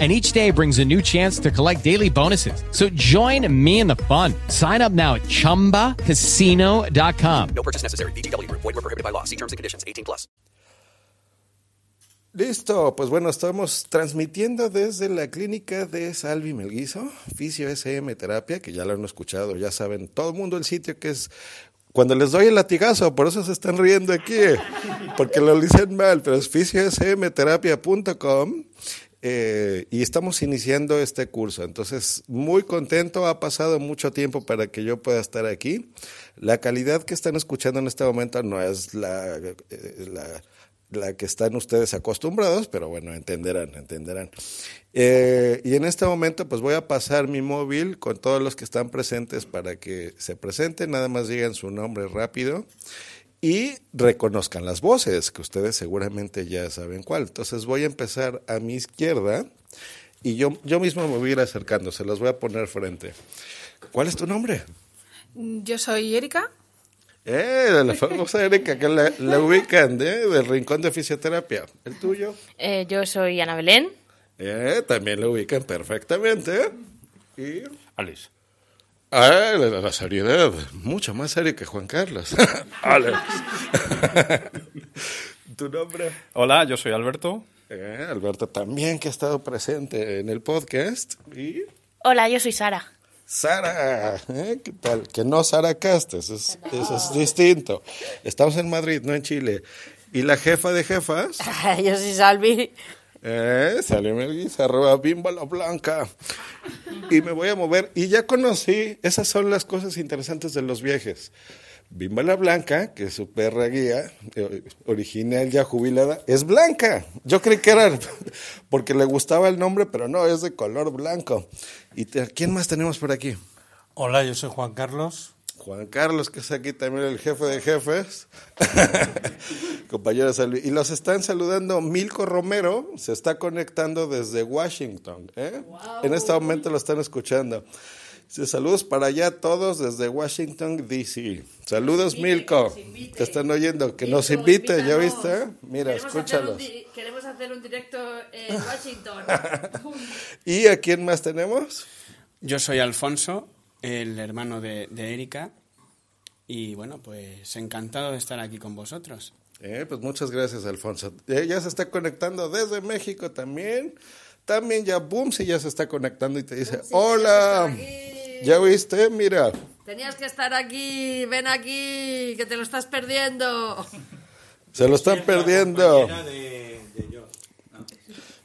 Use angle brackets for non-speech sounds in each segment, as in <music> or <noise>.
and each day brings a new chance to collect daily bonuses. So join me in the fun. Sign up now at ChumbaCasino.com. No purchase necessary. BGW. Void were prohibited by law. See terms and conditions. 18 plus. Listo, pues bueno, estamos transmitiendo desde la clínica de Salvi Melguizo, Fisio SM Terapia, que ya lo han escuchado, ya saben todo el mundo el sitio que es cuando les doy el latigazo, por eso se están riendo aquí, porque lo dicen mal, pero es fisiosmterapia.com eh, y estamos iniciando este curso. Entonces, muy contento, ha pasado mucho tiempo para que yo pueda estar aquí. La calidad que están escuchando en este momento no es la, eh, la, que están ustedes acostumbrados, pero bueno, entenderán, entenderán. Eh, y en este momento, pues voy a pasar mi móvil con todos los que están presentes para que se presenten, nada más digan su nombre rápido y reconozcan las voces, que ustedes seguramente ya saben cuál. Entonces voy a empezar a mi izquierda y yo, yo mismo me voy a ir acercando, se los voy a poner frente. ¿Cuál es tu nombre? Yo soy Erika. Eh, la famosa Erika, que la, la ubican, ¿eh? del Rincón de Fisioterapia. ¿El tuyo? Eh, yo soy Ana Belén. Eh, también lo ubican perfectamente. Y... Alice. Ah, la, la, seriedad, mucho más serio que Juan Carlos. <laughs> Alex. <laughs> ¿Tu nombre? Hola, yo soy Alberto. Eh, Alberto también que ha estado presente en el podcast. Y Hola, yo soy Sara. Sara, ¿eh? ¿qué tal? Que no Sara Castes, es, eso es distinto. Estamos en Madrid, no en Chile. ¿Y la jefa de jefas? <laughs> yo soy Salvi. Eh, sale Melguis, arroba bimba la blanca. Y me voy a mover. Y ya conocí, esas son las cosas interesantes de los viajes. Bimba la Blanca, que es su perra guía, eh, original ya jubilada, es blanca. Yo creí que era <laughs> porque le gustaba el nombre, pero no, es de color blanco. ¿Y quién más tenemos por aquí? Hola, yo soy Juan Carlos. Juan Carlos, que es aquí también el jefe de jefes, <laughs> compañero de salud. Y los están saludando Milko Romero, se está conectando desde Washington. ¿eh? Wow. En este momento lo están escuchando. Saludos para allá todos desde Washington, D.C. Saludos, Milko. Te están oyendo. Que Milko, nos invite, invítanos. ¿ya viste? Mira, queremos escúchalos. Hacer queremos hacer un directo en <laughs> Washington. <laughs> ¿Y a quién más tenemos? Yo soy Alfonso, el hermano de, de Erika. Y bueno, pues encantado de estar aquí con vosotros. Eh, pues muchas gracias, Alfonso. Ella se está conectando desde México también. También ya Boomsy ya se está conectando y te dice, hola. ¿Ya viste? Mira. Tenías que estar aquí, ven aquí, que te lo estás perdiendo. Se lo están perdiendo.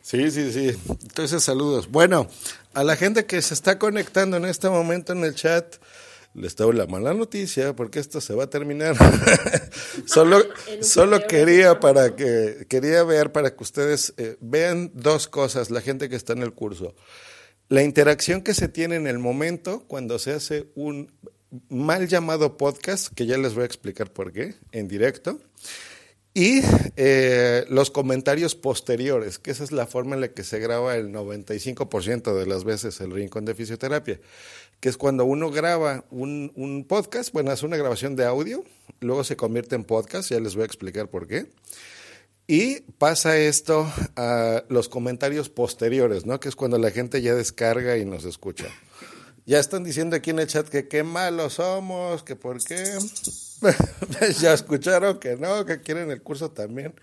Sí, sí, sí. Entonces, saludos. Bueno, a la gente que se está conectando en este momento en el chat, les doy la mala noticia porque esto se va a terminar. <laughs> solo solo quería para que quería ver para que ustedes eh, vean dos cosas, la gente que está en el curso. La interacción que se tiene en el momento cuando se hace un mal llamado podcast, que ya les voy a explicar por qué, en directo. Y eh, los comentarios posteriores, que esa es la forma en la que se graba el 95% de las veces el rincón de fisioterapia, que es cuando uno graba un, un, podcast, bueno, hace una grabación de audio, luego se convierte en podcast, ya les voy a explicar por qué. Y pasa esto a los comentarios posteriores, ¿no? Que es cuando la gente ya descarga y nos escucha. Ya están diciendo aquí en el chat que qué malos somos, que por qué. <laughs> ya escucharon que no, que quieren el curso también.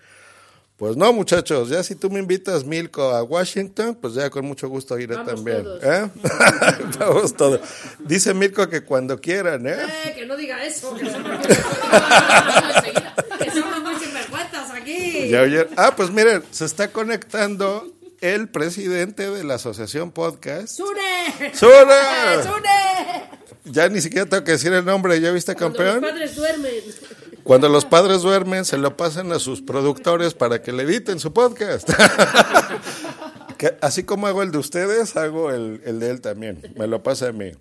Pues no, muchachos, ya si tú me invitas, Milko, a Washington, pues ya con mucho gusto iré Vamos también. todos. ¿eh? <laughs> Vamos todos. Dice Milko que cuando quieran, ¿eh? Eh, que no diga eso, que somos <laughs> muy, Enseguida, que somos muy sinvergüenzas aquí. Ya oyeron. Ah, pues miren, se está conectando el presidente de la asociación podcast. ¡Sune! ¡Sune! ¡Sune! <laughs> Ya ni siquiera tengo que decir el nombre, ¿ya viste Cuando campeón? los padres duermen. Cuando los padres duermen, se lo pasan a sus productores para que le editen su podcast. <laughs> que, así como hago el de ustedes, hago el, el, de él también. Me lo pasa a mí.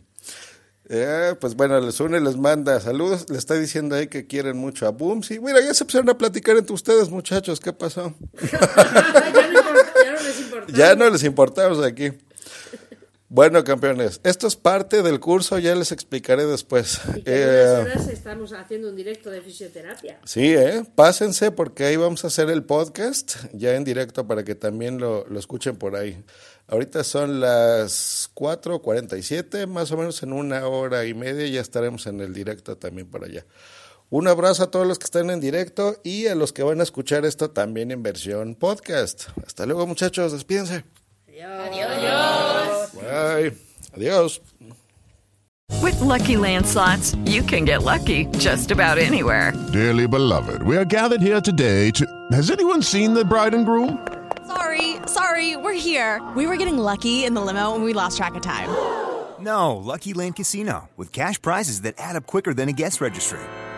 Eh, pues bueno, les une, les manda saludos. Le está diciendo ahí que quieren mucho a Boomsy. Mira, ya se empezaron a platicar entre ustedes, muchachos. ¿Qué pasó? <laughs> ya, no importa, ya no les importa. ya no les importamos aquí. Bueno, campeones, esto es parte del curso, ya les explicaré después. Y que en Eh, unas horas estamos haciendo un directo de fisioterapia. Sí, ¿eh? Pásense porque ahí vamos a hacer el podcast ya en directo para que también lo, lo escuchen por ahí. Ahorita son las 4.47, más o menos en una hora y media ya estaremos en el directo también por allá. Un abrazo a todos los que están en directo y a los que van a escuchar esto también en versión podcast. Hasta luego muchachos, despídense. Adiós. Bye. Adiós. With Lucky Land slots, you can get lucky just about anywhere. Dearly beloved, we are gathered here today to. Has anyone seen the bride and groom? Sorry, sorry, we're here. We were getting lucky in the limo and we lost track of time. No, Lucky Land Casino, with cash prizes that add up quicker than a guest registry.